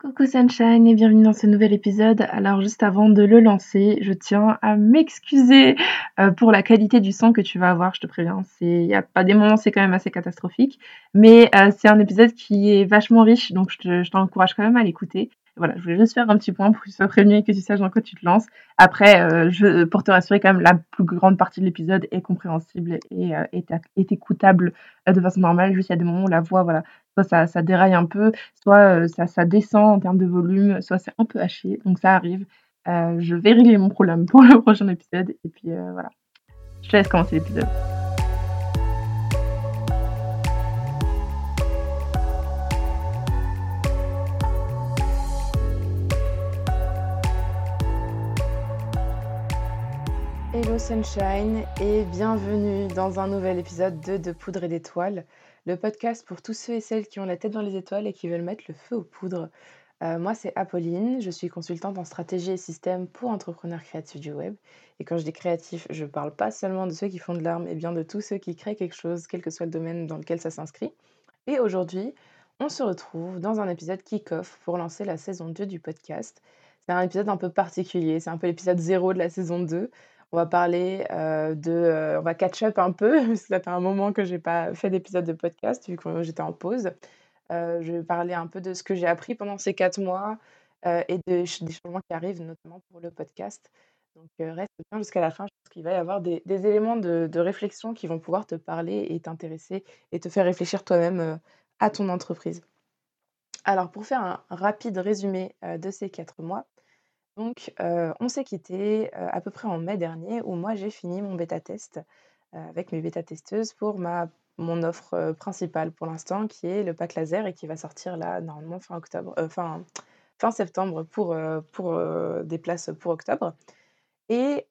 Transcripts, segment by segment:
Coucou Sunshine et bienvenue dans ce nouvel épisode. Alors juste avant de le lancer, je tiens à m'excuser euh, pour la qualité du son que tu vas avoir, je te préviens. Il y a pas des moments, c'est quand même assez catastrophique, mais euh, c'est un épisode qui est vachement riche, donc je t'encourage quand même à l'écouter. Voilà, je voulais juste faire un petit point pour que tu sois prévenu et que tu saches dans quoi tu te lances. Après, euh, je, pour te rassurer, quand même, la plus grande partie de l'épisode est compréhensible et est, écoutable de façon normale. Juste, il y a des moments où la voix, voilà, soit ça, déraille un peu, soit ça, ça descend en termes de volume, soit c'est un peu haché. Donc, ça arrive. je vais régler mon problème pour le prochain épisode. Et puis, voilà. Je te laisse commencer l'épisode. Hello Sunshine et bienvenue dans un nouvel épisode de De Poudre et d'Étoiles, le podcast pour tous ceux et celles qui ont la tête dans les étoiles et qui veulent mettre le feu aux poudres. Euh, moi c'est Apolline, je suis consultante en stratégie et système pour entrepreneurs créatifs du web. Et quand je dis créatif, je ne parle pas seulement de ceux qui font de l'art, mais bien de tous ceux qui créent quelque chose, quel que soit le domaine dans lequel ça s'inscrit. Et aujourd'hui, on se retrouve dans un épisode kick-off pour lancer la saison 2 du podcast. C'est un épisode un peu particulier, c'est un peu l'épisode 0 de la saison 2. On va parler de. on va catch up un peu, parce que ça fait un moment que je n'ai pas fait d'épisode de podcast, vu que j'étais en pause. je vais parler un peu de ce que j'ai appris pendant ces quatre mois et des changements qui arrivent, notamment pour le podcast. Donc, reste bien jusqu'à la fin. Je pense qu'il va y avoir des, éléments de, de, réflexion qui vont pouvoir te parler et t'intéresser et te faire réfléchir toi-même à ton entreprise. Alors, pour faire un rapide résumé de ces quatre mois, donc, on s'est quitté à peu près en mai dernier où moi j'ai fini mon bêta test, avec mes bêta testeuses pour mon offre, principale pour l'instant qui est le pack laser et qui va sortir là normalement fin octobre, fin septembre pour, pour, des places pour octobre. Et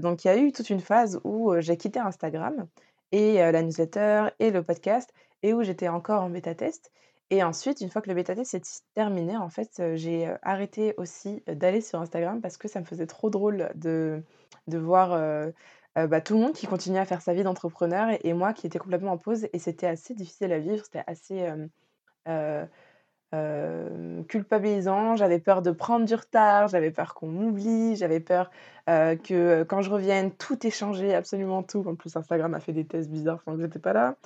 donc il y a eu toute une phase où, j'ai quitté Instagram et la newsletter et le podcast et où j'étais encore en bêta test et ensuite, une fois que le bêta test s'est terminé, en fait, j'ai arrêté aussi d'aller sur Instagram parce que ça me faisait trop drôle de, de voir bah, tout le monde qui continuait à faire sa vie d'entrepreneur et, moi qui étais complètement en pause. Et c'était assez difficile à vivre, c'était assez culpabilisant. J'avais peur de prendre du retard, j'avais peur qu'on m'oublie, j'avais peur que quand je revienne, tout ait changé, absolument tout. En plus, Instagram a fait des tests bizarres quand j'étais pas là.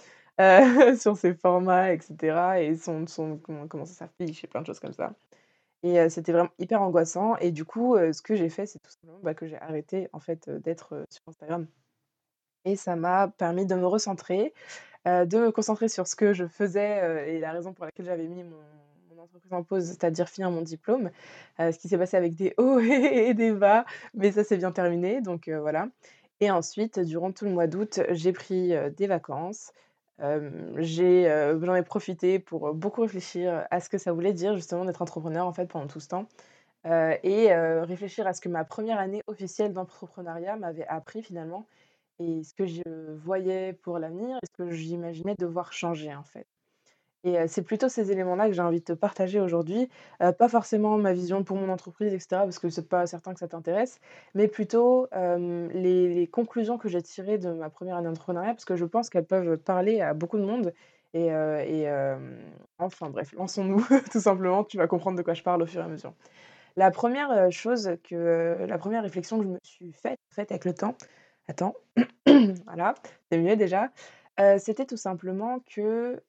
Euh, sur ses formats, etc. Et son, son comment, ça s'affiche, et plein de choses comme ça. Et euh, c'était vraiment hyper angoissant. Et du coup, euh, ce que j'ai fait, c'est tout simplement bah, que j'ai arrêté en fait d'être sur Instagram. Et ça m'a permis de me recentrer, de me concentrer sur ce que je faisais et la raison pour laquelle j'avais mis mon, mon entreprise en pause, c'est-à-dire finir mon diplôme. ce qui s'est passé avec des hauts et des bas, mais ça s'est bien terminé. Donc voilà. Et ensuite, durant tout le mois d'août, j'ai pris des vacances j'ai, j'en ai profité pour, beaucoup réfléchir à ce que ça voulait dire justement d'être entrepreneur en fait pendant tout ce temps, et réfléchir à ce que ma première année officielle d'entrepreneuriat m'avait appris finalement et ce que je voyais pour l'avenir et ce que j'imaginais devoir changer en fait. Et c'est plutôt ces éléments-là que j'ai envie de te partager aujourd'hui. pas forcément ma vision pour mon entreprise, etc., parce que c'est pas certain que ça t'intéresse, mais plutôt les, conclusions que j'ai tirées de ma première année d'entrepreneuriat, parce que je pense qu'elles peuvent parler à beaucoup de monde. Et, enfin bref, lançons-nous tout simplement. Tu vas comprendre de quoi je parle au fur et à mesure. La première chose que, la première réflexion que je me suis faite, faite avec le temps, attends, voilà, c'est mieux déjà c'était tout simplement que,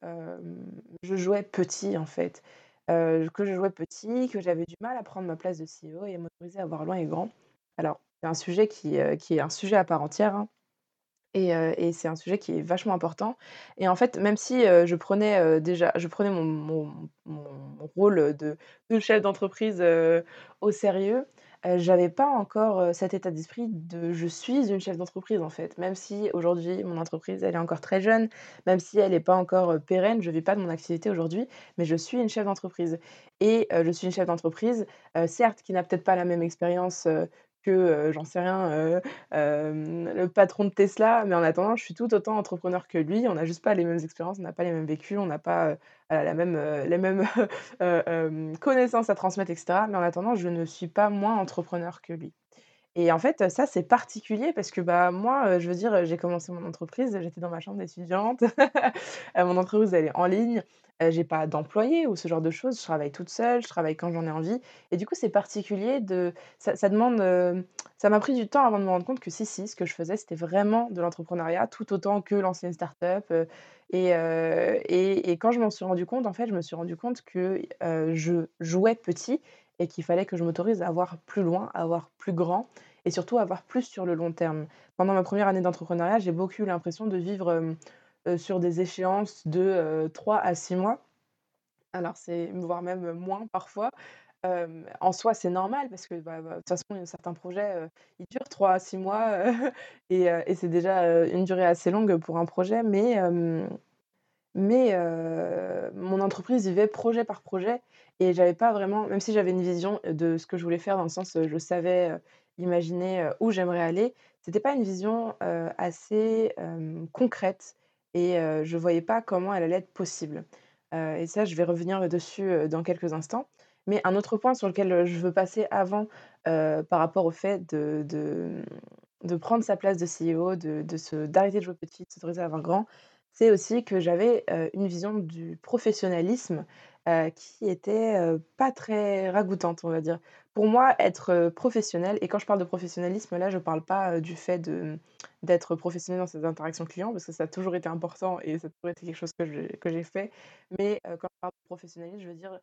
je jouais petit, en fait. que je jouais petit, que j'avais du mal à prendre ma place de CEO et à m'autoriser à voir loin et grand. Alors, c'est un sujet qui, qui est un sujet à part entière, hein et et c'est un sujet qui est vachement important et en fait, même si, je prenais, déjà je prenais mon mon mon rôle de de chef d'entreprise, au sérieux, euh, j'avais pas encore, cet état d'esprit de «je suis une chef d'entreprise» en fait. Même si aujourd'hui mon entreprise, elle est encore très jeune, même si elle n'est pas encore, pérenne, je vis pas de mon activité aujourd'hui, mais je suis une chef d'entreprise et je suis une chef d'entreprise, certes qui n'a peut-être pas la même expérience, j'en sais rien, le patron de Tesla, mais en attendant, je suis tout autant entrepreneur que lui. On n'a juste pas les mêmes expériences, on n'a pas les mêmes vécus, on n'a pas, la même, les mêmes, connaissances à transmettre etc. Mais en attendant, je ne suis pas moins entrepreneur que lui. Et en fait, ça, c'est particulier parce que, bah, moi, je veux dire, j'ai commencé mon entreprise, j'étais dans ma chambre d'étudiante, mon entreprise, elle est en ligne, heu, j'ai pas d'employé ou ce genre de choses. Je travaille toute seule, je travaille quand j'en ai envie et du coup, c'est particulier de ça demande, heu, ça m'a pris du temps avant de me rendre compte que si, si, ce que je faisais, c'était vraiment de l'entrepreneuriat tout autant que l'ancienne start-up, heu et et et quand je m'en suis rendu compte, en fait, je me suis rendu compte que, je jouais petit et qu'il fallait que je m'autorise à voir plus loin, à voir plus grand et surtout à voir plus sur le long terme. Pendant ma première année d'entrepreneuriat, j'ai beaucoup eu l'impression de vivre, sur des échéances de, heu, 3 à 6 mois. Alors c'est voire même, moins parfois. En soi, c'est normal parce que, bah bah, de toute façon, certains projets, ils durent 3 à 6 mois, et et c'est déjà, une durée assez longue pour un projet mais mais mon entreprise vivait projet par projet et j'avais pas vraiment même si j'avais une vision de ce que je voulais faire dans le sens, je savais, imaginer, où j'aimerais aller, c'était pas une vision, assez, concrète et heu, je voyais pas comment elle allait être possible. Et ça, je vais revenir dessus, dans quelques instants. Mais un autre point sur lequel, je veux passer avant, par rapport au fait de de, prendre sa place de CEO, de de d'arrêter de jouer petit, de s'autoriser à voir grand, c'est aussi que j'avais, une vision du professionnalisme, heu, qui était, heu, pas très ragoûtante, on va dire. Pour moi, être, heu, professionnel et quand je parle de professionnalisme, là, je parle pas, du fait d'être professionnel dans ses interactions clients parce que ça a toujours été important et ça a toujours été quelque chose que j'ai que j'ai fait. Mais, quand je parle de professionnalisme, je veux dire,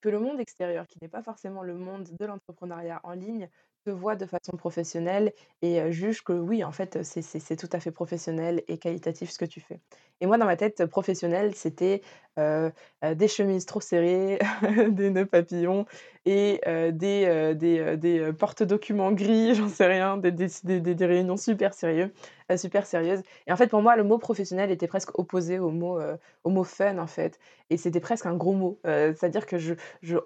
que le monde extérieur, qui n'est pas forcément le monde de l'entrepreneuriat en ligne, te voit de façon professionnelle et juge que oui, en fait, c'est tout à fait professionnel et qualitatif ce que tu fais. Et moi, dans ma tête, professionnel, c'était, des chemises trop serrées, des nœuds papillons et des, heu, des, des, heu, porte-documents gris, j'en sais rien, des des réunions super sérieux heu, super sérieuses. Et en fait, pour moi, le mot professionnel était presque opposé au mot, mot fun, en fait. Et c'était presque un gros mot. Heu, c'est-à-dire que je je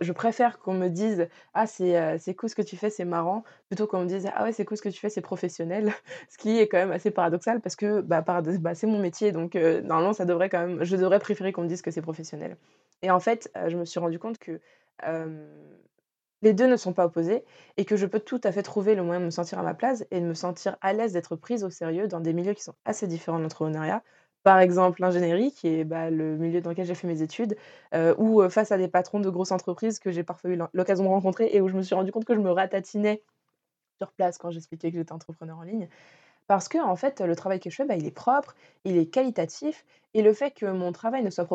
je préfère qu'on me dise: «Ah c'est, c'est cool ce que tu fais, c'est marrant», plutôt qu'on me dise: «Ah ouais, c'est cool ce que tu fais, c'est professionnel». Ce qui est quand même assez paradoxal parce que, bah, bah, c'est mon métier donc heu, normalement ça devrait quand même je devrais préférer qu'on me dise que c'est professionnel. Et en fait, heu, je me suis rendu compte que, les 2 ne sont pas opposés et que je peux tout à fait trouver le moyen de me sentir à ma place et de me sentir à l'aise d'être prise au sérieux dans des milieux qui sont assez différents de l'entrepreneuriat. Par exemple, l'ingénierie qui est, bah, le milieu dans lequel j'ai fait mes études, heu, ou, heu, face à des patrons de grosses entreprises que j'ai parfois eu l'occasion de rencontrer et où je me suis rendu compte que je me ratatinais sur place quand j'expliquais que j'étais entrepreneur en ligne. Parce que en fait, le travail que je fais, bah, il est propre, il est qualitatif et le fait que mon travail ne soit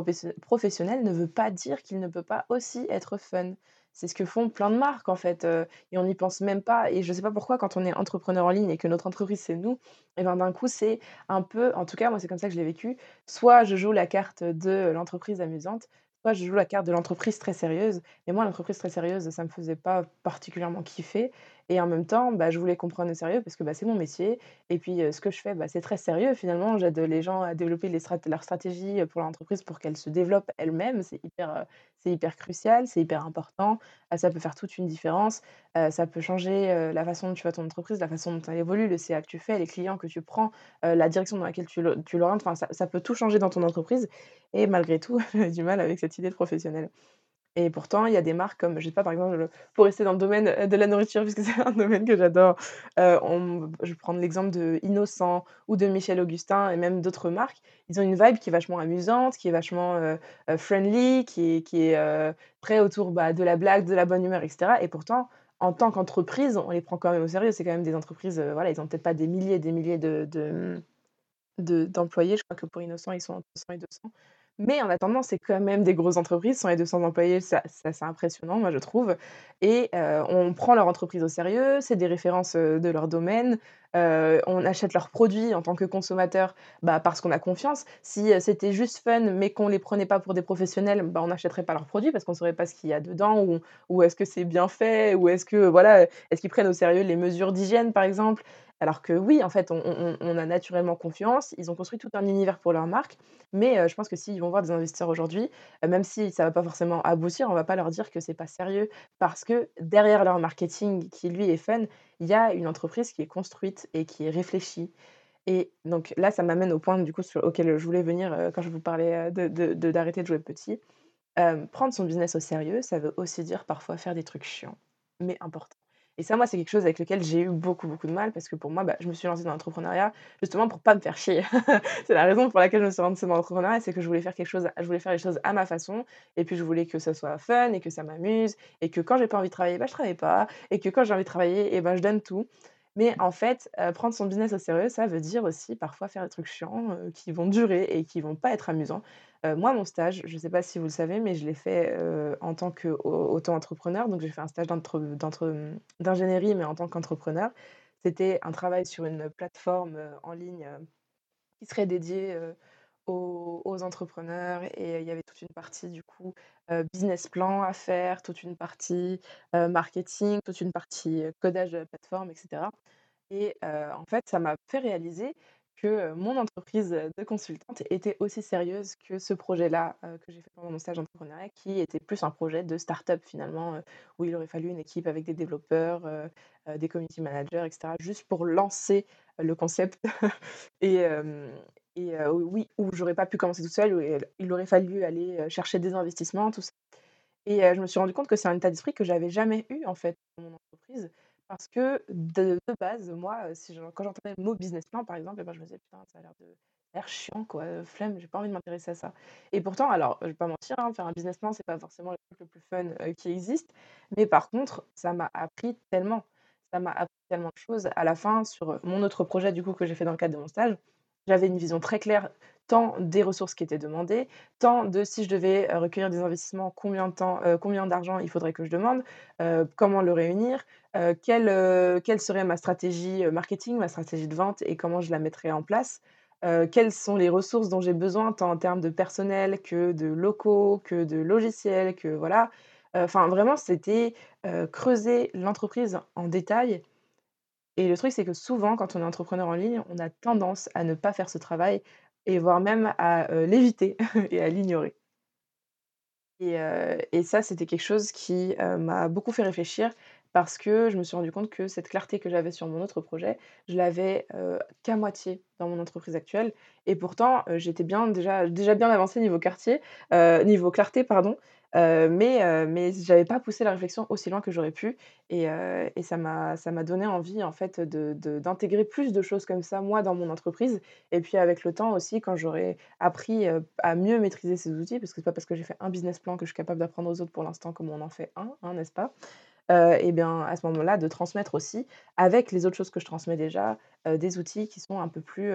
professionnel ne veut pas dire qu'il ne peut pas aussi être fun. C'est ce que font plein de marques en fait, et on n'y pense même pas et je sais pas pourquoi quand on est entrepreneur en ligne et que notre entreprise c'est nous et ben, d'un coup c'est un peu en tout cas moi c'est comme ça que je l'ai vécu, soit je joue la carte de l'entreprise amusante, soit je joue la carte de l'entreprise très sérieuse et moi l'entreprise très sérieuse, ça me faisait pas particulièrement kiffer et en même temps, bah, je voulais qu'on prenne au sérieux parce que, bah, c'est mon métier et puis, ce que je fais, bah, c'est très sérieux finalement. J'aide les gens à développer leur stratégie, pour l'entreprise pour qu'elle se développe elle-même. C'est hyper, hyper crucial, c'est hyper important. Heu, ça peut faire toute une différence. Ça peut changer, la façon dont tu vois ton entreprise, la façon dont elle évolue, le CA que tu fais, les clients que tu prends, la direction dans laquelle tu l'orientes. Enfin, ça ça peut tout changer dans ton entreprise et malgré tout, j'avais du mal avec cette idée de professionnel. Et pourtant, il y a des marques comme, je sais pas, par exemple, pour rester dans le domaine, heu, de la nourriture puisque c'est un domaine que j'adore, on je vais prendre l'exemple de Innocent ou de Michel Augustin et même d'autres marques. Ils ont une vibe qui est vachement amusante, qui est vachement, heu, friendly, qui est qui est, très autour, bah, de la blague, de la bonne humeur et cetera et pourtant, en tant qu'entreprise, on les prend quand même au sérieux. C'est quand même des entreprises, voilà, ils ont peut-être pas des milliers et des milliers de de d'employés. Je crois que pour Innocent, ils sont entre 100 et 200. Mais en attendant, c'est quand même des grosses entreprises, 100 et 200 employés, ça c'est assez impressionnant, moi je trouve et on prend leur entreprise au sérieux, c'est des références, de leur domaine, on achète leurs produits en tant que consommateur, bah, parce qu'on a confiance. Si, c'était juste fun, mais qu'on les prenait pas pour des professionnels, bah, on n'achèterait pas leurs produits parce qu'on saurait pas ce qu'il y a dedans ou ou est-ce que c'est bien fait ou est-ce que voilà, est-ce qu'ils prennent au sérieux les mesures d'hygiène, par exemple? Alors que oui, en fait, on a naturellement confiance, ils ont construit tout un univers pour leur marque mais heu, je pense que s'ils vont voir des investisseurs aujourd'hui, heu, même si ça va pas forcément aboutir, on va pas leur dire que c'est pas sérieux. Parce que derrière leur marketing qui lui est fun, il y a une entreprise qui est construite et qui est réfléchie. Et donc là, ça m'amène au point du coup auquel je voulais venir, heu, quand je vous parlais, heu, de de de d'arrêter de jouer petit. Prendre son business au sérieux, ça veut aussi dire parfois faire des trucs chiants, mais importants. Et ça, moi, c'est quelque chose avec lequel j'ai eu beaucoup, beaucoup de mal parce que pour moi, bah, je me suis lancée dans l'entrepreneuriat justement pour pas me faire chier. C'est la raison pour laquelle je me suis lancée dans l'entrepreneuriat, c'est que je voulais faire quelque chose je voulais faire les choses à ma façon et puis je voulais que ça soit fun et que ça m'amuse et que quand j'ai pas envie de travailler, bah, je travaille pas et que quand j'ai envie de travailler et ben, je donne tout. Mais en fait, heu, prendre son business au sérieux, ça veut dire aussi parfois faire des trucs chiants, heu, qui vont durer et qui vont pas être amusants. Heu, moi, mon stage, je ne sais pas si vous le savez, mais je l'ai fait, en tant qu'auto-entrepreneur. Donc j'ai fait un stage d'ingénierie, mais en tant qu'entrepreneur. C'était un travail sur une plateforme, en ligne, qui serait dédiée, aux entrepreneurs et il y avait toute une partie du coup, heu, business plan à faire, toute une partie, heu, marketing, toute une partie, heu, codage de la plateforme et cetera. Et en fait, ça m'a fait réaliser que, mon entreprise, de consultante était aussi sérieuse que ce projet-là, que j'ai fait pendant mon stage d'entrepreneuriat qui était plus un projet de start-up finalement, où il aurait fallu une équipe avec des développeurs, des community managers et cetera, juste pour lancer le concept. Et et oui, où j'aurais pas pu commencer toute seule, où il aurait fallu aller, chercher des investissements, tout ça et je me suis rendu compte que c'est un état d'esprit que j'avais jamais eu en fait dans mon entreprise parce que de base, moi, si je quand j'entendais le mot business plan par exemple et ben, je me disais: «Putain, ça a l'air de l'air chiant quoi, flemme, j'ai pas envie de m'intéresser à ça» et pourtant alors, je vais pas mentir, hein, faire un business plan, c'est pas forcément le truc le plus fun, qui existe, mais par contre, ça m'a appris tellement. Ça m'a appris tellement de choses. À la fin, sur, mon autre projet du coup que j'ai fait dans le cadre de mon stage, j'avais une vision très claire tant des ressources qui étaient demandées, tant de si je devais, heu, recueillir des investissements, combien de temps, heu, combien d'argent il faudrait que je demande, heu, comment le réunir, quelle, quelle serait ma stratégie, marketing, ma stratégie de vente et comment je la mettrais en place, quelles sont les ressources dont j'ai besoin tant en termes de personnel que de locaux, que de logiciels, que voilà. Enfin vraiment c'était, creuser l'entreprise en détail et le truc, c'est que souvent, quand on est entrepreneur en ligne, on a tendance à ne pas faire ce travail et voire même à, heu, l'éviter et à l'ignorer. Et heu et ça, c'était quelque chose qui, heu, m'a beaucoup fait réfléchir parce que je me suis rendu compte que cette clarté que j'avais sur mon autre projet, je l'avais, qu'à moitié dans mon entreprise actuelle et pourtant, j'étais bien déjà déjà bien avancée niveau quartier, niveau clarté pardon, heu, mais heu, mais j'avais pas poussé la réflexion aussi loin que j'aurais pu et heu et ça m'a donné envie en fait de de d'intégrer plus de choses comme ça, moi, dans mon entreprise et puis avec le temps aussi quand j'aurai appris, à mieux maîtriser ces outils, parce que c'est pas parce que j'ai fait un business plan que je suis capable d'apprendre aux autres pour l'instant comme on en fait un, hein, n'est-ce pas? Et bien, à ce moment-là, de transmettre aussi avec les autres choses que je transmets déjà, des outils qui sont un peu plus,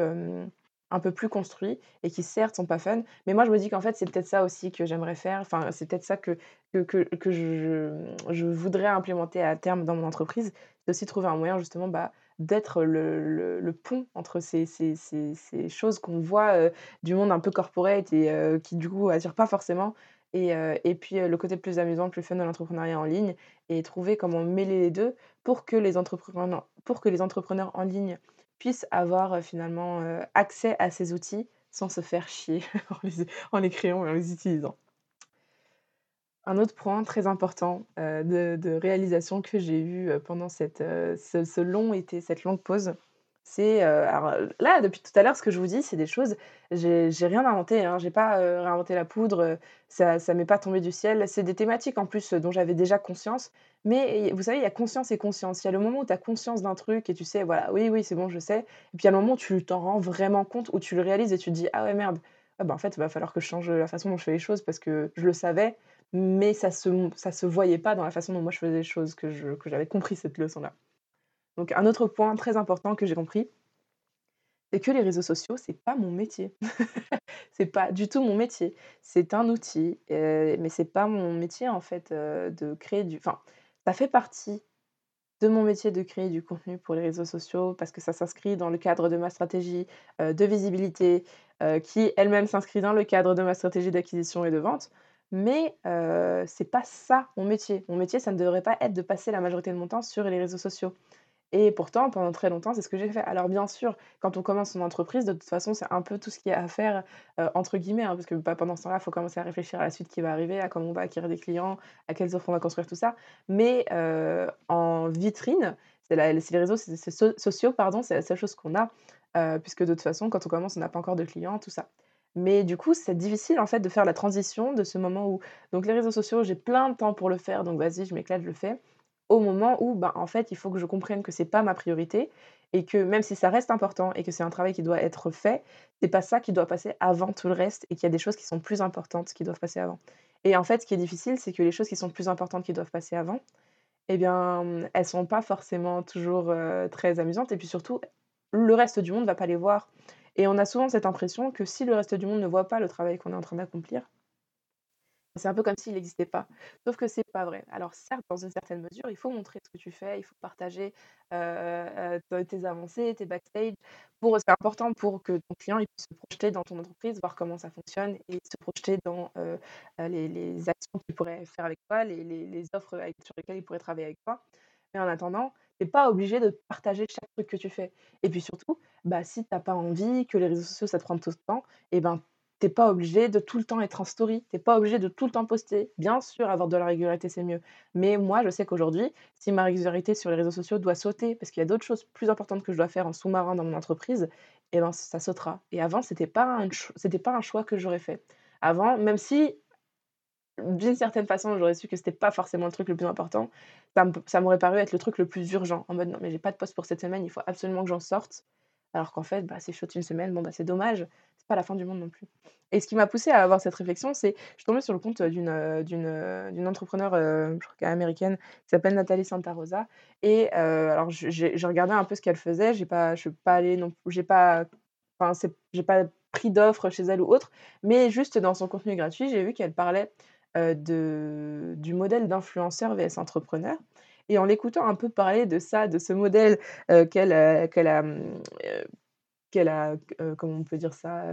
un peu plus construits et qui certes sont pas fun, mais moi je me dis qu'en fait c'est peut-être ça aussi que j'aimerais faire, enfin c'est peut-être ça que que que que je je, voudrais implémenter à terme dans mon entreprise. C'est aussi trouver un moyen justement, bah, d'être le le le pont entre ces ces ces ces choses qu'on voit, heu, du monde un peu corporate et heu, qui du coup attirent pas forcément et heu et puis, le côté plus amusant, plus fun de l'entrepreneuriat en ligne et trouver comment mêler les 2 pour que les entrepreneurs pour que les entrepreneurs en ligne puissent avoir, finalement, accès à ces outils sans se faire chier en les créant et en les utilisant. Un autre point très important, de réalisation que j'ai eu, pendant cette, ce long été, cette longue pause, c'est, heu, alors, heu, là, depuis tout à l'heure, ce que je vous dis, c'est des choses j'ai rien inventé, hein. J'ai pas, heu, réinventé la poudre, heu, ça ça m'est pas tombé du ciel. C'est des thématiques en plus, dont j'avais déjà conscience, mais vous savez, il y a conscience et conscience. Il y a le moment où tu as conscience d'un truc et tu sais, voilà, oui, oui, c'est bon, je sais. Et puis il y a le moment où tu t'en rends vraiment compte, où tu le réalises et tu te dis: «Ah ouais, merde, ah bah, en fait, il va falloir que je change, la façon dont je fais les choses parce que je le savais, mais ça se ça se voyait pas dans la façon dont moi je faisais les choses, que que j'avais compris cette leçon-là. Donc un autre point très important que j'ai compris, c'est que les réseaux sociaux, c'est pas mon métier. C'est pas du tout mon métier. C'est un outil, heu, mais c'est pas mon métier en fait, heu, de créer du enfin, ça fait partie de mon métier de créer du contenu pour les réseaux sociaux parce que ça s'inscrit dans le cadre de ma stratégie, heu, de visibilité, heu, qui elle-même s'inscrit dans le cadre de ma stratégie d'acquisition et de vente. Mais, c'est pas ça mon métier. Mon métier, ça ne devrait pas être de passer la majorité de mon temps sur les réseaux sociaux. Et pourtant, pendant très longtemps, c'est ce que j'ai fait. Alors bien sûr, quand on commence son entreprise, de toute façon, c'est un peu tout ce qu'il y a à faire, heu, entre guillemets, hein, parce que, bah, pendant ce temps-là, il faut commencer à réfléchir à la suite qui va arriver, à comment on va acquérir des clients, à quelles offres on va construire, tout ça. Mais, heu, en vitrine, c'est les réseaux sociaux, pardon, c'est la seule chose qu'on a, heu, puisque de toute façon, quand on commence, on n'a pas encore de clients, tout ça. Mais du coup, c'est difficile, en fait, de faire la transition de ce moment où donc les réseaux sociaux, j'ai plein de temps pour le faire, donc vas-y, je m'éclate, je le fais. Au moment où, ben, en fait, il faut que je comprenne que c'est pas ma priorité et que même si ça reste important et que c'est un travail qui doit être fait, c'est pas ça qui doit passer avant tout le reste et qu'il y a des choses qui sont plus importantes qui doivent passer avant. Et en fait, ce qui est difficile, c'est que les choses qui sont plus importantes qui doivent passer avant, eh bien, elles sont pas forcément toujours, heu, très amusantes et puis surtout, le reste du monde va pas les voir et on a souvent cette impression que si le reste du monde ne voit pas le travail qu'on est en train d'accomplir c'est un peu comme s'il n'existait pas. Sauf que c'est pas vrai. Alors certes, dans une certaine mesure, il faut montrer ce que tu fais, il faut partager, heu heu, tes avancées, tes backstage pour c'est important pour que ton client, il puisse se projeter dans ton entreprise, voir comment ça fonctionne et se projeter dans, heu, les actions qu'il pourrait faire avec toi, les offres sur lesquelles il pourrait travailler avec toi. Mais en attendant, tu es pas obligé de partager chaque truc que tu fais. Et puis surtout, bah, si tu as pas envie, que les réseaux sociaux, ça te prend tout ce temps et ben T'es pas obligé de tout le temps être en story, T'es pas obligé de tout le temps poster. Bien sûr, avoir de la régularité, c'est mieux. Mais moi, je sais qu'aujourd'hui, si ma régularité sur les réseaux sociaux doit sauter, parce qu'il y a d'autres choses plus importantes que je dois faire en sous-marin dans mon entreprise, eh ben, ça sautera. Et avant, c'était pas un c'était pas un choix que j'aurais fait. Avant, même si d'une certaine façon, j'aurais su que c'était pas forcément le truc le plus important, ça m'aurait paru être le truc le plus urgent. En mode: «Non, mais j'ai pas de poste pour cette semaine, il faut absolument que j'en sorte». Alors qu'en fait, bah, c'est chouette une semaine, bon, bah, c'est dommage, pas la fin du monde non plus. Et ce qui m'a poussée à avoir cette réflexion, c'est je suis tombée sur le compte, d'une, heu, d'une, heu, d'une entrepreneure, est américaine, qui s'appelle Nathalie Santa Rosa et alors j'ai regardé un peu ce qu'elle faisait, j'ai pas je suis pas allée non j'ai pas enfin, c'est j'ai pas pris d'offres chez elle ou autre, mais juste dans son contenu gratuit, j'ai vu qu'elle parlait, de du modèle d'influenceur vs entrepreneur. Et en l'écoutant un peu parler de ça, de ce modèle, qu'elle, qu'elle a, qu'elle a, heu, comment on peut dire ça?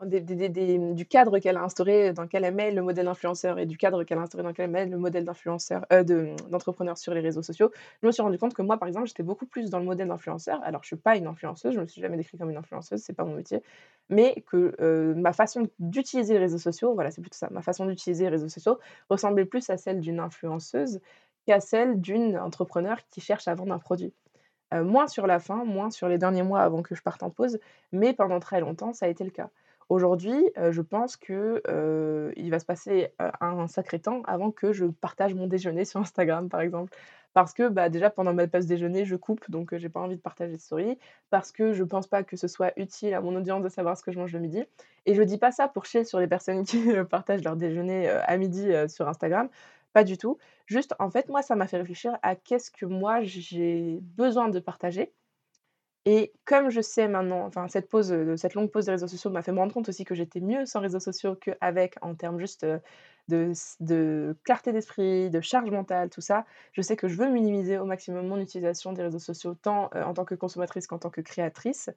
Oh des des des mmh, du cadre qu'elle a instauré, dans lequel elle met le modèle d'influenceur et du cadre qu'elle a instauré dans lequel elle met le modèle d'influenceur, de, mmh, d'entrepreneur sur les réseaux sociaux. Je me suis rendu compte que moi, par exemple, j'étais beaucoup plus dans le modèle d'influenceur. Alors je suis pas une influenceuse, je me suis jamais décrite comme une influenceuse, c'est pas mon métier, mais que, ma façon d'utiliser les réseaux sociaux, voilà, c'est plutôt ça, ma façon d'utiliser les réseaux sociaux ressemblait plus à celle d'une influenceuse qu'à celle d'une entrepreneur qui cherche à vendre un produit. Heu, moins sur la fin, moins sur les derniers mois avant que je parte en pause, mais pendant très longtemps, ça a été le cas. Aujourd'hui, heu, je pense que, heu, il va se passer, heu, un sacré temps avant que je partage mon déjeuner sur Instagram, par exemple. Parce que, bah, déjà pendant ma pause déjeuner, je coupe, donc j'ai pas envie de partager de story. Parce que je pense pas que ce soit utile à mon audience de savoir ce que je mange le midi. Et je dis pas ça pour chier sur les personnes qui, partagent leur déjeuner, à midi, sur Instagram. Pas du tout. Juste, en fait, moi, ça m'a fait réfléchir à qu'est-ce que moi j'ai besoin de partager. Et comme je sais maintenant, enfin cette pause, heu, cette longue pause des réseaux sociaux m'a fait me rendre compte aussi que j'étais mieux sans réseaux sociaux qu'avec en termes juste, heu, de clarté d'esprit, de charge mentale, tout ça. Je sais que je veux minimiser au maximum mon utilisation des réseaux sociaux, tant, heu, en tant que consommatrice qu'en tant que créatrice,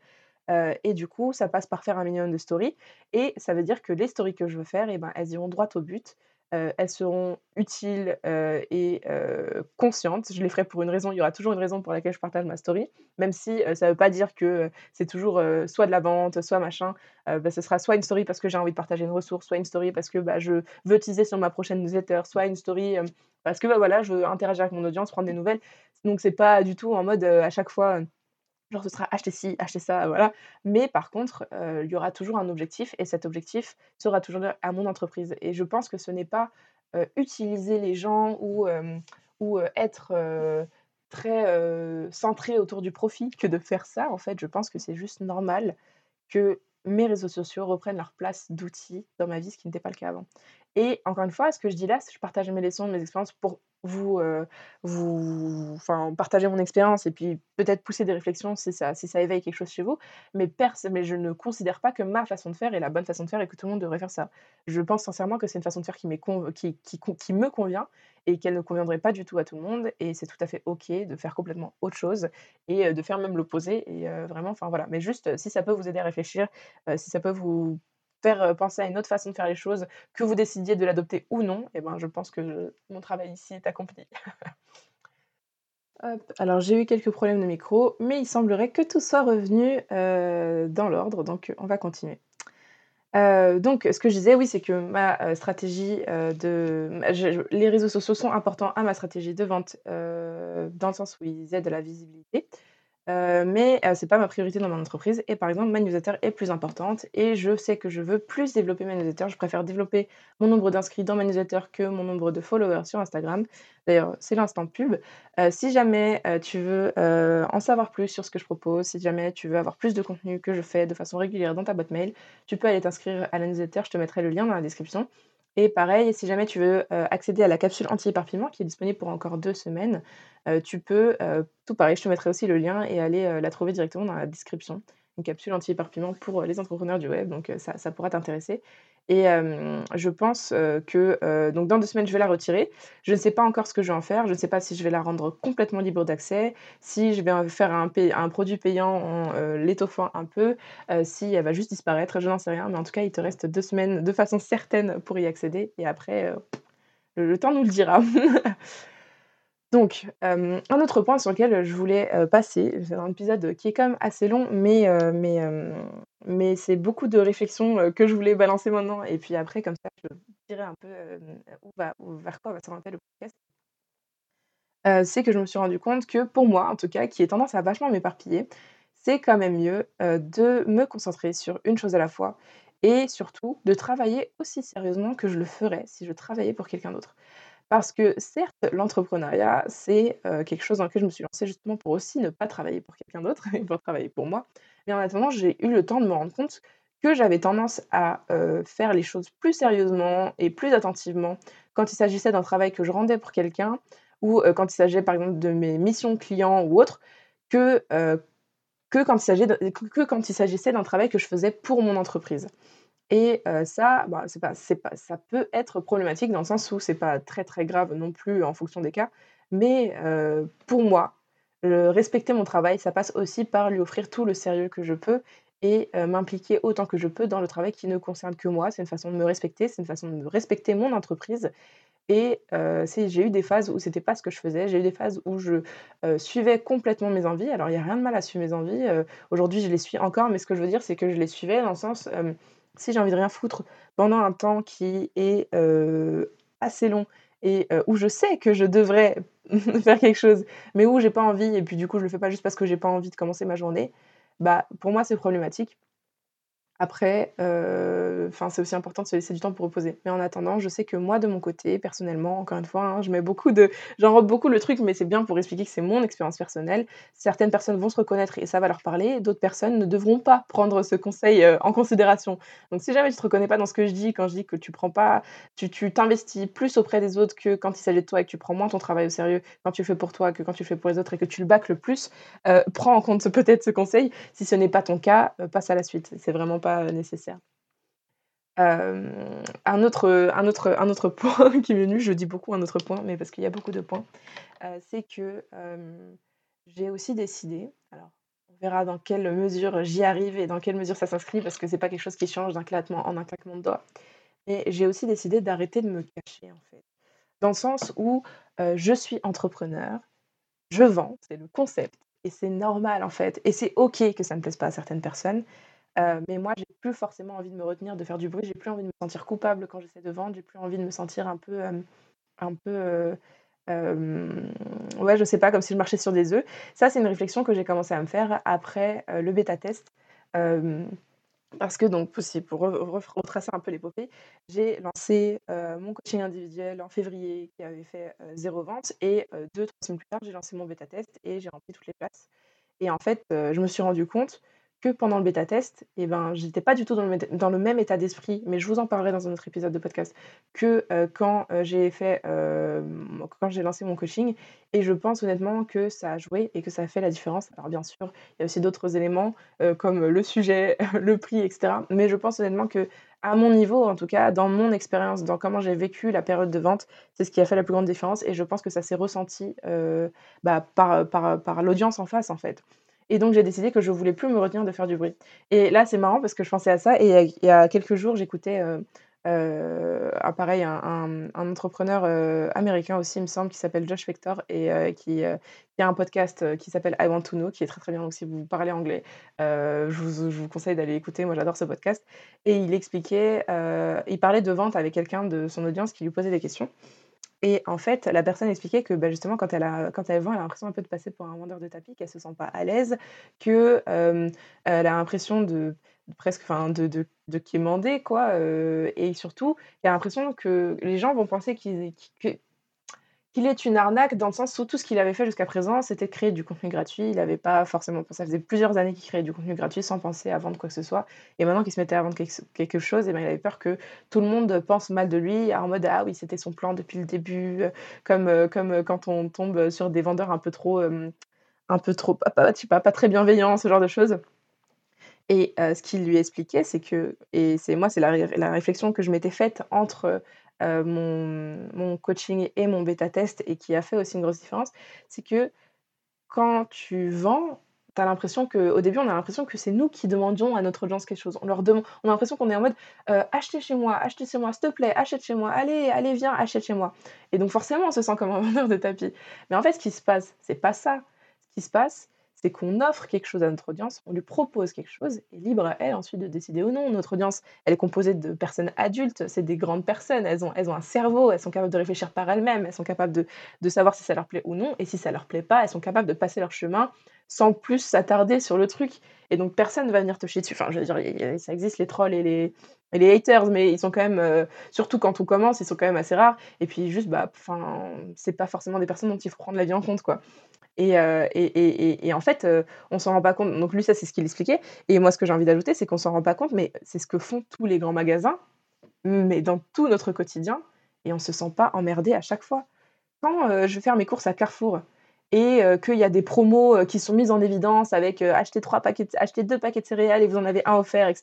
et du coup, ça passe par faire un minimum de stories. Et ça veut dire que les stories que je veux faire et ben, elles iront droit au but heu, elles seront utiles, heu et heu, conscientes. Je les ferai pour une raison, il y aura toujours une raison pour laquelle je partage ma story, même si, ça ne veut pas dire que, c'est toujours, soit de la vente, soit machin. Bah, ce sera soit une story parce que j'ai envie de partager une ressource, soit une story parce que, bah, je veux teaser sur ma prochaine newsletter, soit une story, parce que, bah, voilà, je veux interagir avec mon audience, prendre des nouvelles. Donc c'est pas du tout en mode, à chaque fois, Genre ce sera acheter ci, acheter ça, voilà. Mais par contre, il y aura toujours un objectif et cet objectif sera toujours à mon entreprise et je pense que ce n'est pas, utiliser les gens ou, ou, être, très, centré autour du profit que de faire ça. En fait, je pense que c'est juste normal que mes réseaux sociaux reprennent leur place d'outil dans ma vie, ce qui n'était pas le cas avant. Et encore une fois, ce que je dis là, je partage mes leçons, mes expériences pour vous, heu, vous enfin, partager mon expérience et puis peut-être pousser des réflexions si ça ça éveille quelque chose chez vous. Mais mais je ne considère pas que ma façon de faire est la bonne façon de faire et que tout le monde devrait faire ça. Je pense sincèrement que c'est une façon de faire qui qui qui me convient et qu'elle ne conviendrait pas du tout à tout le monde et c'est tout à fait OK de faire complètement autre chose et heu, de faire même l'opposé et heu, vraiment enfin voilà. Mais juste, si ça peut vous aider à réfléchir, si ça peut vous penser à une autre façon de faire les choses, que vous décidiez de l'adopter ou non, et ben, je pense que mon travail ici est accompli. Alors j'ai eu quelques problèmes de micro, mais il semblerait que tout soit revenu, dans l'ordre, donc on va continuer. Donc ce que je disais, oui, c'est que ma, stratégie, de les réseaux sociaux sont importants à ma stratégie de vente, dans le sens où ils aident à la visibilité. Heu, mais heu, c'est pas ma priorité dans mon entreprise et par exemple, ma newsletter est plus importante et je sais que je veux plus développer ma newsletter. Je préfère développer mon nombre d'inscrits dans ma newsletter que mon nombre de followers sur Instagram. D'ailleurs, c'est l'instant pub. Heu, si jamais, heu, tu veux, en savoir plus sur ce que je propose, si jamais tu veux avoir plus de contenu que je fais de façon régulière dans ta boîte mail, tu peux aller t'inscrire à la newsletter, je te mettrai le lien dans la description. Et pareil, si jamais tu veux, heu, accéder à la capsule anti-éparpillement qui est disponible pour encore 2 semaines, heu, tu peux, heu, tout pareil, je te mettrai aussi le lien et aller, la trouver directement dans la description. Une capsule anti-éparpillement pour, les entrepreneurs du web, donc ça ça pourra t'intéresser et je pense, que, donc dans 2 semaines, je vais la retirer. Je ne sais pas encore ce que je vais en faire. Je ne sais pas si je vais la rendre complètement libre d'accès, si je vais faire un produit payant en, l'étoffant un peu, si elle va juste disparaître, je n'en sais rien. Mais en tout cas, il te reste 2 semaines de façon certaine pour y accéder et après, le temps nous le dira. Donc, hem, un autre point sur lequel, je voulais, heu, passer, c'est un épisode qui est quand même assez long, mais mais c'est beaucoup de réflexions, que je voulais balancer maintenant et puis après comme ça je dirai un peu, où vers quoi va s'orienter le podcast. C'est que je me suis rendu compte que pour moi, en tout cas, qui ai tendance à vachement m'éparpiller, c'est quand même mieux, de me concentrer sur une chose à la fois et surtout de travailler aussi sérieusement que je le ferais si je travaillais pour quelqu'un d'autre. Parce que certes, l'entrepreneuriat, c'est, quelque chose dans lequel je me suis lancée justement pour aussi ne pas travailler pour quelqu'un d'autre et pour travailler pour moi. Mais en attendant, j'ai eu le temps de me rendre compte que j'avais tendance à, faire les choses plus sérieusement et plus attentivement quand il s'agissait d'un travail que je rendais pour quelqu'un ou, quand il s'agissait par exemple de mes missions clients ou autres, que que quand il s'agissait d'un travail que je faisais pour mon entreprise. Et ça, bah, c'est pas pas ça peut être problématique dans le sens où c'est pas très, très grave non plus en fonction des cas. Mais pour moi, heu, respecter mon travail, ça passe aussi par lui offrir tout le sérieux que je peux et m'impliquer autant que je peux dans le travail qui ne concerne que moi. C'est une façon de me respecter, c'est une façon de respecter mon entreprise et j'ai eu des phases où c'était pas ce que je faisais. J'ai eu des phases où je, suivais complètement mes envies. Alors il y a rien de mal à suivre mes envies, aujourd'hui je les suis encore, mais ce que je veux dire, c'est que je les suivais dans le sens, si j'ai envie de rien foutre pendant un temps qui est, heu, assez long et heu, où je sais que je devrais faire quelque chose, mais où j'ai pas envie et puis du coup je le fais pas juste parce que j'ai pas envie de commencer ma journée, bah, pour moi c'est problématique. Après, enfin, c'est aussi important de se laisser du temps pour reposer. Mais en attendant, je sais que moi, de mon côté, personnellement, encore une fois, hein, je mets beaucoup de j'enrobe beaucoup le truc, mais c'est bien pour expliquer que c'est mon expérience personnelle. Certaines personnes vont se reconnaître et ça va leur parler, d'autres personnes ne devront pas prendre ce conseil, heu, en considération. Donc si jamais tu te reconnais pas dans ce que je dis, quand je dis que tu prends pas tu t'investis plus auprès des autres que quand il s'agit de toi et que tu prends moins ton travail au sérieux quand tu le fais pour toi que quand tu le fais pour les autres et que tu le bâcles plus, heu, prends en compte peut-être ce conseil. Si ce n'est pas ton cas, heu, passe à la suite. C'est vraiment pas, un autre, un autre un autre point qui m'est venu, je dis beaucoup un autre point, mais parce qu'il y a beaucoup de points, c'est que, j'ai aussi décidé, alors on verra dans quelle mesure j'y arrive et dans quelle mesure ça s'inscrit parce que c'est pas quelque chose qui change d'un claquement en un claquement de doigts, mais j'ai aussi décidé d'arrêter de me cacher, en fait. Dans le sens où, je suis entrepreneur, je vends, c'est le concept et c'est normal, en fait et c'est OK que ça ne plaise pas à certaines personnes. Heu, mais moi, j'ai plus forcément envie de me retenir, de faire du bruit. J'ai plus envie de me sentir coupable quand j'essaie de vendre. J'ai plus envie de me sentir un peu, hem, un peu, heu, hem, ouais, je sais pas, comme si je marchais sur des œufs. Ça, c'est une réflexion que j'ai commencé à me faire après, le bêta test. Parce que donc pour retracer un peu l'épopée, j'ai lancé, mon coaching individuel en février qui avait fait, 0 vente et heu, 2-3 semaines plus tard, j'ai lancé mon bêta test et j'ai rempli toutes les places et en fait, je me suis rendu compte que pendant le bêta test et ben, j'étais pas du tout dans le même état d'esprit, mais je vous en parlerai dans un autre épisode de podcast, que, heu, quand, heu, j'ai fait, hem, quand j'ai lancé mon coaching et je pense honnêtement que ça a joué et que ça a fait la différence. Alors bien sûr, il y a aussi d'autres éléments, comme le sujet, le prix et cetera, mais je pense honnêtement que à mon niveau, en tout cas, dans mon expérience, dans comment j'ai vécu la période de vente, c'est ce qui a fait la plus grande différence et je pense que ça s'est ressenti, bah, par l'audience en face, en fait. Et donc j'ai décidé que je voulais plus me retenir de faire du bruit. Et là, c'est marrant parce que je pensais à ça et il y a quelques jours, j'écoutais, heu heu, ah pareil, un un un entrepreneur, heu, américain aussi, il me semble, qui s'appelle Josh Fector et qui, a un podcast, qui s'appelle I Want to Know, qui est très, très bien. Donc si vous parlez anglais, je vous je vous conseille d'aller écouter. Moi, j'adore ce podcast et il expliquait, il parlait de vente avec quelqu'un de son audience qui lui posait des questions Et en fait, la personne expliquait que, bah, justement, quand elle a quand elle vend, elle a l'impression un peu de passer pour un vendeur de tapis, qu'elle se sent pas à l'aise, que, hem, elle a l'impression de presque enfin de de de quémander quoi, et surtout, y a l'impression que les gens vont penser qu'ils qu'il est une arnaque dans le sens où tout ce qu'il avait fait jusqu'à présent, c'était créer du contenu gratuit. Il avait pas forcément ça faisait plusieurs années qu'il créait du contenu gratuit sans penser à vendre quoi que ce soit et maintenant qu'il se mettait à vendre quelque chose et ben, il avait peur que tout le monde pense mal de lui en mode: «Ah oui, c'était son plan depuis le début», heu, comme, comme, heu, quand on tombe, sur des vendeurs un peu trop, un peu trop pas pas pas, très bienveillants, ce genre de choses et ce qu'il lui expliquait, c'est que et c'est moi, c'est la réflexion que je m'étais faite entre, heu, mon coaching et mon bêta test et qui a fait aussi une grosse différence, c'est que quand tu vends, tu as l'impression qu'au début, on a l'impression que c'est nous qui demandions à notre audience quelque chose. On leur demande on a l'impression qu'on est en mode, heu: «Achetez chez moi, achetez chez moi, s'il te plaît, achète chez moi, allez, allez, viens, achète chez moi» et donc forcément, on se sent comme un vendeur de tapis. Mais en fait, ce qui se passe, c'est pas ça. Ce qui se passe, c'est qu'on offre quelque chose à notre audience, on lui propose quelque chose et libre à elle ensuite de décider ou non. Notre audience, elle est composée de personnes adultes, c'est des grandes personnes, elles ont, elles ont un cerveau, elles sont capables de réfléchir par elles-mêmes, elles sont capables de, de savoir si ça leur plaît ou non, et si ça leur plaît pas, elles sont capables de passer leur chemin sans plus s'attarder sur le truc. Et donc personne ne va venir te chier dessus. Enfin, je veux dire, ça existe les trolls et les, et les haters, mais ils sont quand même, euh, surtout quand on commence, ils sont quand même assez rares. Et puis juste, bah, enfin, c'est pas forcément des personnes dont il faut prendre la vie en compte, quoi. Et, heu et et et en fait, heu, on s'en rend pas compte. Donc lui, ça, c'est ce qu'il expliquait et moi, ce que j'ai envie d'ajouter, c'est qu'on s'en rend pas compte, mais c'est ce que font tous les grands magasins, mais dans tout notre quotidien et on se sent pas emmerdé à chaque fois. Quand, heu, je vais faire mes courses à Carrefour et heu, qu'il y a des promos, qui sont mises en évidence avec, achetez 3 paquets achetez 2 paquets de céréales et vous en avez un offert et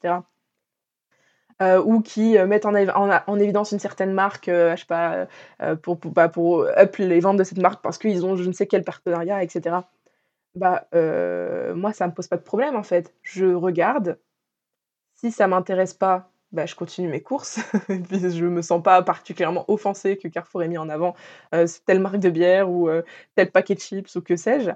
Heu, ou qui, heu, mettent en en en évidence une certaine marque, heu, je sais pas, heu pour pour, bah, pour up les ventes de cette marque parce qu'ils ont je ne sais quel partenariat et cetera. Bah, moi ça me pose pas de problème en fait. Je regarde, si ça m'intéresse pas, bah, je continue mes courses je me sens pas particulièrement offensée que Carrefour ait mis en avant, telle marque de bière ou, tel paquet de chips ou que sais-je.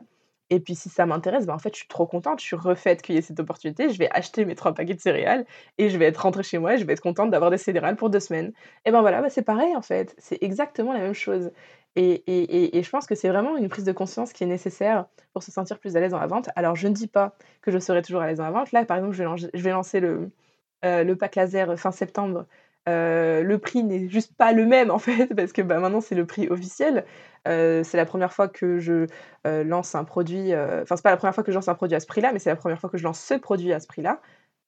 Et puis si ça m'intéresse, bah, en fait, je suis trop contente, je suis refaite qu'il y ait cette opportunité. Je vais acheter mes 3 paquets de céréales et je vais être rentrée chez moi et je vais être contente d'avoir des céréales pour 2 semaines. Et ben voilà, bah, c'est pareil en fait, c'est exactement la même chose. Et et et je pense que c'est vraiment une prise de conscience qui est nécessaire pour se sentir plus à l'aise dans la vente. Alors je ne dis pas que je serai toujours à l'aise dans la vente. Là, par exemple, je vais lancer le, heu, le pack laser fin septembre. Heu, le prix n'est juste pas le même en fait parce que, bah, maintenant c'est le prix officiel. Heu, c'est la première fois que je, heu, lance un produit, enfin c'est pas la première fois que je lance un produit à ce prix-là, mais c'est la première fois que je lance ce produit à ce prix-là.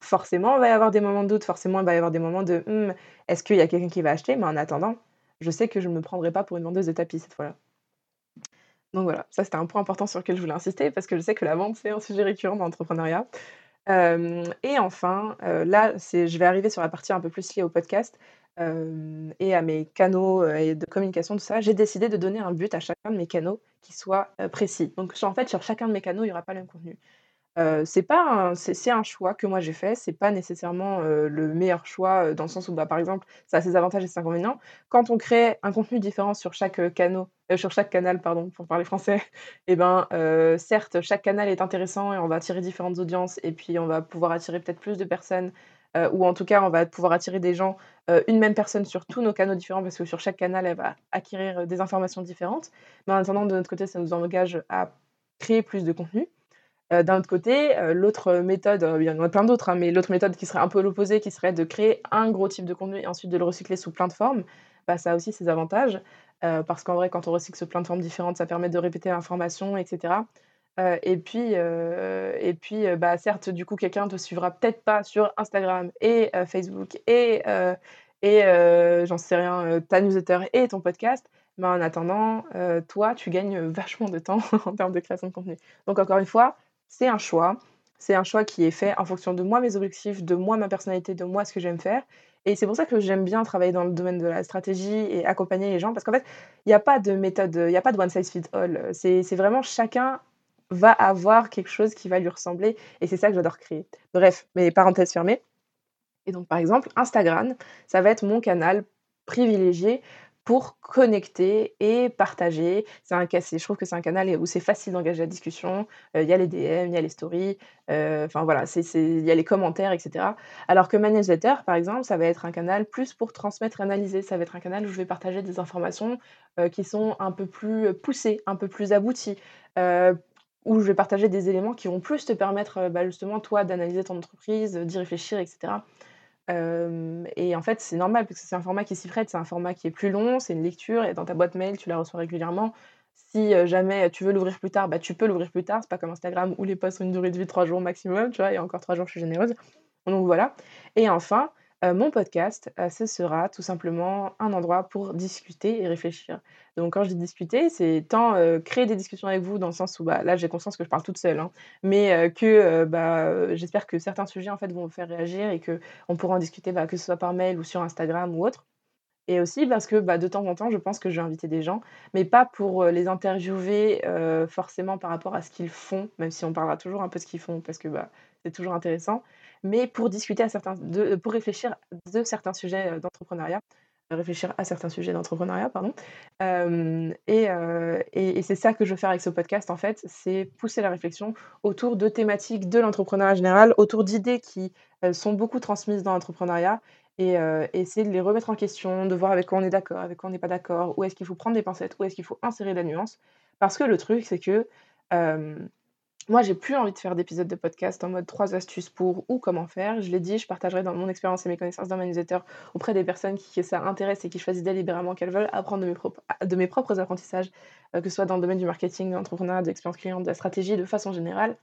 Forcément, il va y avoir des moments de doute, forcément, il va y avoir des moments de: «Mmh, est-ce qu'il y a quelqu'un qui va acheter?» mais en attendant, je sais que je ne me prendrai pas pour une vendeuse de tapis cette fois-là. Donc voilà, ça c'était un point important sur lequel je voulais insister parce que je sais que la vente, c'est un sujet récurrent dans l'entrepreneuriat. Et enfin, là, je vais arriver sur la partie un peu plus liée au podcast, et à mes canaux, et de communication, tout ça. J'ai décidé de donner un but à chacun de mes canaux qui soit, précis. Donc en fait, sur chacun de mes canaux, il y aura pas le même contenu. C'est pas un c'est un choix que moi j'ai fait, c'est pas nécessairement, le meilleur choix, dans le sens où, bah, par exemple, ça a ses avantages et ses inconvénients. Quand on crée un contenu différent sur chaque, canal, pardon, pour parler français, et ben, heu, certes, chaque canal est intéressant et on va attirer différentes audiences et puis on va pouvoir attirer peut-être plus de personnes, ou en tout cas, on va pouvoir attirer des gens, une même personne sur tous nos canaux différents parce que sur chaque canal, elle va acquérir, des informations différentes. Mais en attendant, de notre côté, ça nous engage à créer plus de contenu. Heu, d'un autre côté, heu, l'autre méthode, heu, il y en a plein d'autres, hein, mais l'autre méthode qui serait un peu l'opposé, qui serait de créer un gros type de contenu et ensuite de le recycler sous plein de formes, bah, ça a aussi ses avantages. Parce qu'en vrai, quand on recycle sous plein de formes différentes, ça permet de répéter l'information et cetera. Heu, et puis, et puis, bah, certes, du coup, quelqu'un te suivra peut-être pas sur Instagram et Facebook et et j'en sais rien, ta newsletter et ton podcast. Mais en attendant, toi, tu gagnes, vachement de temps en termes de création de contenu. Donc encore une fois, c'est un choix. C'est un choix qui est fait en fonction de moi, mes objectifs, de moi, ma personnalité, de moi, ce que j'aime faire. Et c'est pour ça que j'aime bien travailler dans le domaine de la stratégie et accompagner les gens parce qu'en fait, il y a pas de méthode, il y a pas de one size fit all. C'est vraiment chacun va avoir quelque chose qui va lui ressembler et c'est ça que j'adore créer. Bref, mes parenthèses fermées et donc par exemple, Instagram, ça va être mon canal privilégié pour connecter et partager. C'est un je trouve que c'est un canal où c'est facile d'engager la discussion. Il y a les DM, il y a les stories, enfin voilà, il y a les commentaires etc. Alors que ma newsletter, par exemple, ça va être un canal plus pour transmettre et analyser. Ça va être un canal où je vais partager des informations, qui sont un peu plus, poussées, un peu plus abouties, où je vais partager des éléments qui vont plus te permettre, bah, justement toi d'analyser ton entreprise, d'y réfléchir etc et en fait, c'est normal parce que c'est un format qui s'y prête, c'est un format qui est plus long, c'est une lecture et dans ta boîte mail, tu la reçois régulièrement. Si, jamais tu veux l'ouvrir plus tard, bah, tu peux l'ouvrir plus tard. C'est pas comme Instagram où les posts ont une durée de vie de 3 jours maximum, tu vois? Et encore 3 jours, je suis généreuse. Donc voilà et enfin Heu, mon podcast, heu, ce sera tout simplement un endroit pour discuter et réfléchir. Donc quand je dis discuter, c'est tant, heu, créer des discussions avec vous dans le sens où, bah, là, j'ai conscience que je parle toute seule, hein, mais que, bah, j'espère que certains sujets, en fait, vont vous faire réagir et qu'on pourra en discuter, bah, que ce soit par mail ou sur Instagram ou autre. Et aussi parce que, de temps en temps, je pense que je vais inviter des gens, mais pas pour, les interviewer, forcément par rapport à ce qu'ils font, même si on parlera toujours un peu de ce qu'ils font parce que, c'est toujours intéressant mais pour discuter à certains de pour réfléchir de certains sujets, heu, d'entrepreneuriat, réfléchir à certains sujets d'entrepreneuriat, pardon. Et et et c'est ça que je veux faire avec ce podcast, en fait, c'est pousser la réflexion autour de thématiques de l'entrepreneuriat général, autour d'idées qui, sont beaucoup transmises dans l'entrepreneuriat et heu, essayer de les remettre en question, de voir avec quoi on est d'accord, avec quoi on n'est pas d'accord, où est-ce qu'il faut prendre des pincettes, où est-ce qu'il faut insérer la nuance. Parce que le truc, c'est que, moi, j'ai plus envie de faire d'épisodes de podcast en mode 3 astuces pour ou comment faire. Je l'ai dit, je partagerai dans mon expérience et mes connaissances dans ma newsletter auprès des personnes qui, ça intéresse et qui choisissent délibérément qu'elles veulent apprendre de mes, propres, de mes propres apprentissages, euh, que ce soit dans le domaine du marketing, de l'entrepreneuriat, de l'expérience client, de la stratégie, de façon générale.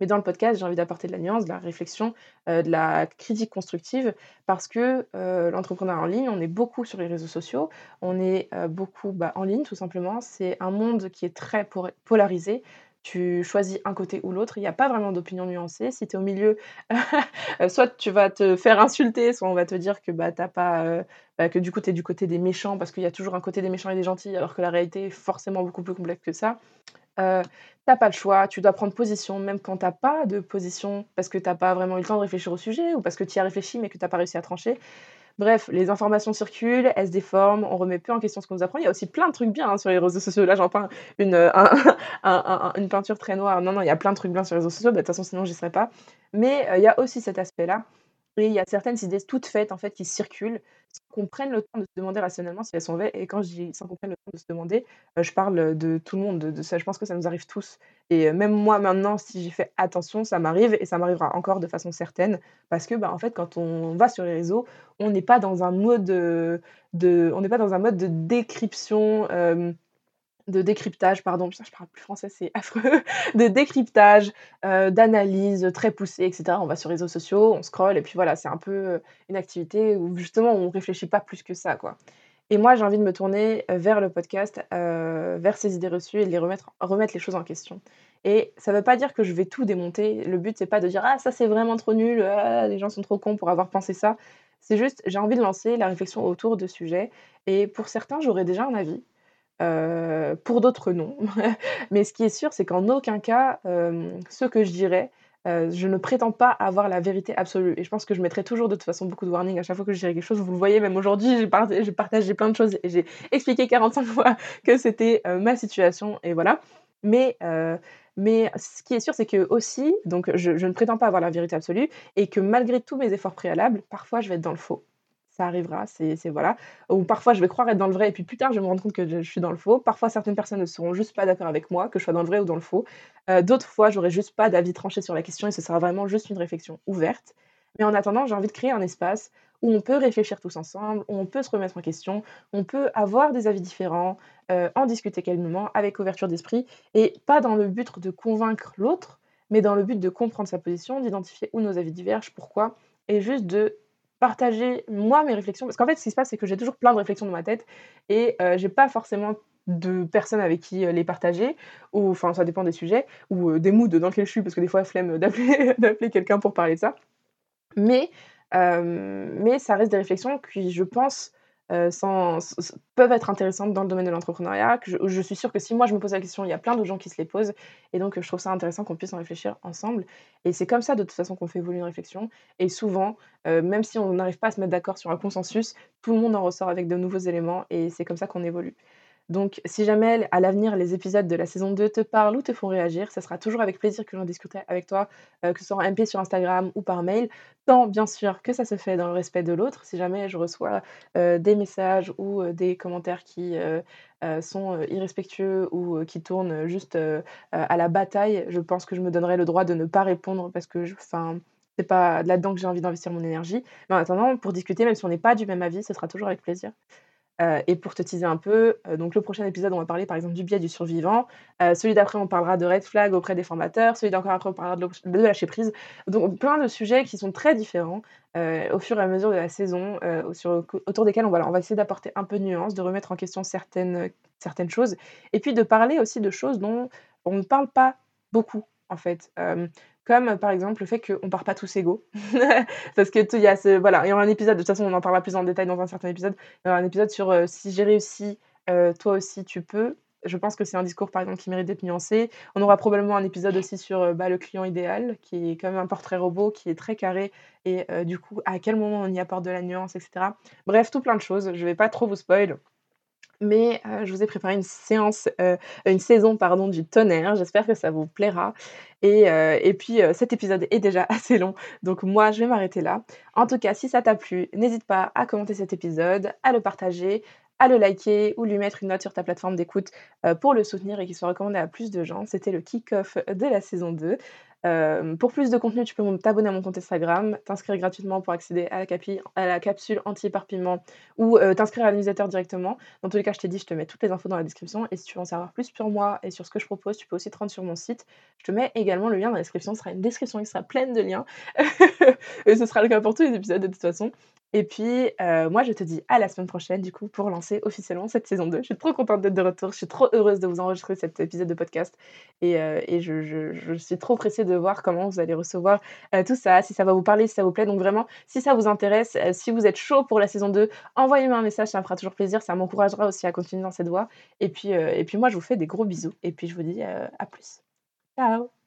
Mais dans le podcast, j'ai envie d'apporter de la nuance, de la réflexion, euh, de la critique constructive, parce que euh, l'entrepreneuriat en ligne, on est beaucoup sur les réseaux sociaux, on est beaucoup bah, en ligne tout simplement. C'est un monde qui est très polarisé tu choisis un côté ou l'autre. Il n'y a pas vraiment d'opinion nuancée. Si tu es au milieu, soit tu vas te faire insulter, soit on va te dire que bah, t'as pas, euh, bah, que du coup tu es du côté des méchants, parce qu'il y a toujours un côté des méchants et des gentils, alors que la réalité est forcément beaucoup plus complexe que ça. Euh, t'as pas le choix, tu dois prendre position, même quand t'as pas de position, parce que t'as pas vraiment eu le temps de réfléchir au sujet, ou parce que tu as réfléchi mais que t'as pas réussi à trancher. Bref, les informations circulent, elles se déforment, on remet peu en question ce qu'on nous apprend. Il y a aussi plein de trucs bien hein, sur les réseaux sociaux. Là, j'en peins une, euh, une peinture très noire. Non, non, il y a plein de trucs bien sur les réseaux sociaux. Bah, de toute façon, sinon, j'y serais pas. Mais euh, il y a aussi cet aspect-là. Il y a certaines idées toutes faites en fait qui circulent, sans qu'on prenne le temps de se demander rationnellement si elles sont vraies. Et quand je dis sans qu'on prenne le temps de se demander, euh, je parle de tout le monde, de, ça. Je pense que ça nous arrive tous. Et même moi maintenant, si j'y fais attention, ça m'arrive et ça m'arrivera encore de façon certaine, parce que bah, en fait, quand on va sur les réseaux, on n'est pas dans un mode de, on n'est pas dans un mode de décryption de décryptage, pardon, je parle plus français, c'est affreux, de décryptage, euh, d'analyse très poussée, etc. On va sur les réseaux sociaux, on scrolle, et puis voilà, c'est un peu euh, une activité où justement on réfléchit pas plus que ça, quoi. Et moi, j'ai envie de me tourner euh, vers le podcast, vers ces idées reçues et de les remettre, remettre les choses en question. Et ça ne veut pas dire que je vais tout démonter. Le but, c'est pas de dire ah ça c'est vraiment trop nul, les gens sont trop cons pour avoir pensé ça. C'est juste j'ai envie de lancer la réflexion autour de sujets. Et pour certains, j'aurais déjà un avis. Euh, pour d'autres, non. Mais ce qui est sûr, c'est qu'en aucun cas, ce que je dirais, euh, je ne prétends pas avoir la vérité absolue. Et je pense que je mettrai toujours de toute façon beaucoup de warning à chaque fois que je dirais quelque chose. Vous le voyez, même aujourd'hui, j'ai partagé, plein de choses et j'ai expliqué 45 fois que c'était euh, ma situation. Et voilà. Mais, mais ce qui est sûr, c'est que aussi, donc je ne prétends pas avoir la vérité absolue et que malgré tous mes efforts préalables, parfois je vais être dans le faux arrivera, c'est voilà. Ou parfois je vais croire être dans le vrai et puis plus tard je vais me rendre compte que je suis dans le faux. Parfois certaines personnes ne seront juste pas d'accord avec moi, que je sois dans le vrai ou dans le faux. Euh, d'autres fois j'aurai juste pas d'avis tranché sur la question et ce sera vraiment juste une réflexion ouverte. Mais en attendant, j'ai envie de créer un espace où on peut réfléchir tous ensemble, où on peut se remettre en question, on peut avoir des avis différents, euh, en discuter calmement, avec ouverture d'esprit, et pas dans le but de convaincre l'autre, mais dans le but de comprendre sa position, d'identifier où nos avis divergent, pourquoi, et juste de partager moi mes réflexions. Parce qu'en fait, ce qui se passe, c'est que j'ai toujours plein de réflexions dans ma tête et euh, j'ai pas forcément de personnes avec qui euh, les partager, ou enfin ça dépend des sujets, ou euh, des moods dans lesquels je suis, parce que des fois, flemme d'appeler, d'appeler quelqu'un pour parler de ça. Mais, mais ça reste des réflexions qui, je pense, sans peuvent être intéressantes dans le domaine de l'entrepreneuriat, je suis sûre que si moi je me pose la question, il y a plein d'autres gens qui se les posent. Et donc je trouve ça intéressant qu'on puisse en réfléchir ensemble. Et c'est comme ça de toute façon qu'on fait évoluer une réflexion. Et souvent, heu, même si on n'arrive pas à se mettre d'accord sur un consensus, tout le monde en ressort avec de nouveaux éléments. Et c'est comme ça qu'on évolue. Donc, si jamais à l'avenir, les épisodes de la saison 2 te parlent ou te font réagir, ça sera toujours avec plaisir que j'en discuterai avec toi, euh, que ce soit en MP sur Instagram ou par mail, tant bien sûr que ça se fait dans le respect de l'autre. Si jamais je reçois euh, des messages ou euh, des commentaires qui sont irrespectueux ou qui tournent juste à la bataille, je pense que je me donnerai le droit de ne pas répondre parce que, enfin, c'est pas là-dedans que j'ai envie d'investir mon énergie. Mais en attendant, pour discuter, même si on n'est pas du même avis, ce sera toujours avec plaisir. Euh, et pour te teaser un peu, euh, donc le prochain épisode, on va parler par exemple du biais du survivant. Euh, celui d'après, on parlera de red flag auprès des formateurs. Celui d'encore après, on parlera de, lâcher prise. Donc plein de sujets qui sont très différents au fur et à mesure de la saison, autour desquels on, voilà, on va essayer d'apporter un peu de nuance, de remettre en question certaines, certaines choses, et puis de parler aussi de choses dont on ne parle pas beaucoup en fait. Comme par exemple le fait qu'on part pas tous égaux. Parce que il y a ce voilà, il y aura un épisode, de toute façon on en parlera plus en détail dans un certain épisode, il y aura un épisode sur euh, si j'ai réussi, euh, toi aussi tu peux. Je pense que c'est un discours par exemple qui mérite d'être nuancé. On aura probablement un épisode aussi sur euh, bah, le client idéal, qui est comme un portrait robot, qui est très carré, et du coup à quel moment on y apporte de la nuance, etc. Bref, tout plein de choses. Je vais pas trop vous spoil mais je vous ai préparé une séance, une saison pardon, du tonnerre. J'espère que ça vous plaira et et puis, cet épisode est déjà assez long, donc moi je vais m'arrêter là. En tout cas, si ça t'a plu, n'hésite pas à commenter cet épisode, à le partager, à le liker ou lui mettre une note sur ta plateforme d'écoute, pour le soutenir et qu'il soit recommandé à plus de gens. C'était le kick-off de la saison 2. Euh, pour plus de contenu, tu peux t'abonner à mon compte Instagram, t'inscrire gratuitement pour accéder à la, la capsule anti-éparpillement ou euh, t'inscrire à l'utilisateur directement. Dans tous les cas, je t'ai dit, je te mets toutes les infos dans la description. Et si tu veux en savoir plus sur moi et sur ce que je propose, tu peux aussi te rendre sur mon site. Je te mets également le lien dans la description. Ce sera une description qui sera pleine de liens. et ce sera le cas pour tous les épisodes de toute façon. Et puis, euh, moi, je te dis à la semaine prochaine, du coup, pour lancer officiellement cette saison 2. Je suis trop contente d'être de retour. Je suis trop heureuse de vous enregistrer cet épisode de podcast. Et, euh, je, suis trop pressée de voir comment vous allez recevoir euh, tout ça, si ça va vous parler, si ça vous plaît. Donc, vraiment, si ça vous intéresse, si vous êtes chaud pour la saison 2, envoyez-moi un message, ça me fera toujours plaisir. Ça m'encouragera aussi à continuer dans cette voie. Et puis, et puis, moi, je vous fais des gros bisous. Et puis, je vous dis à plus. Ciao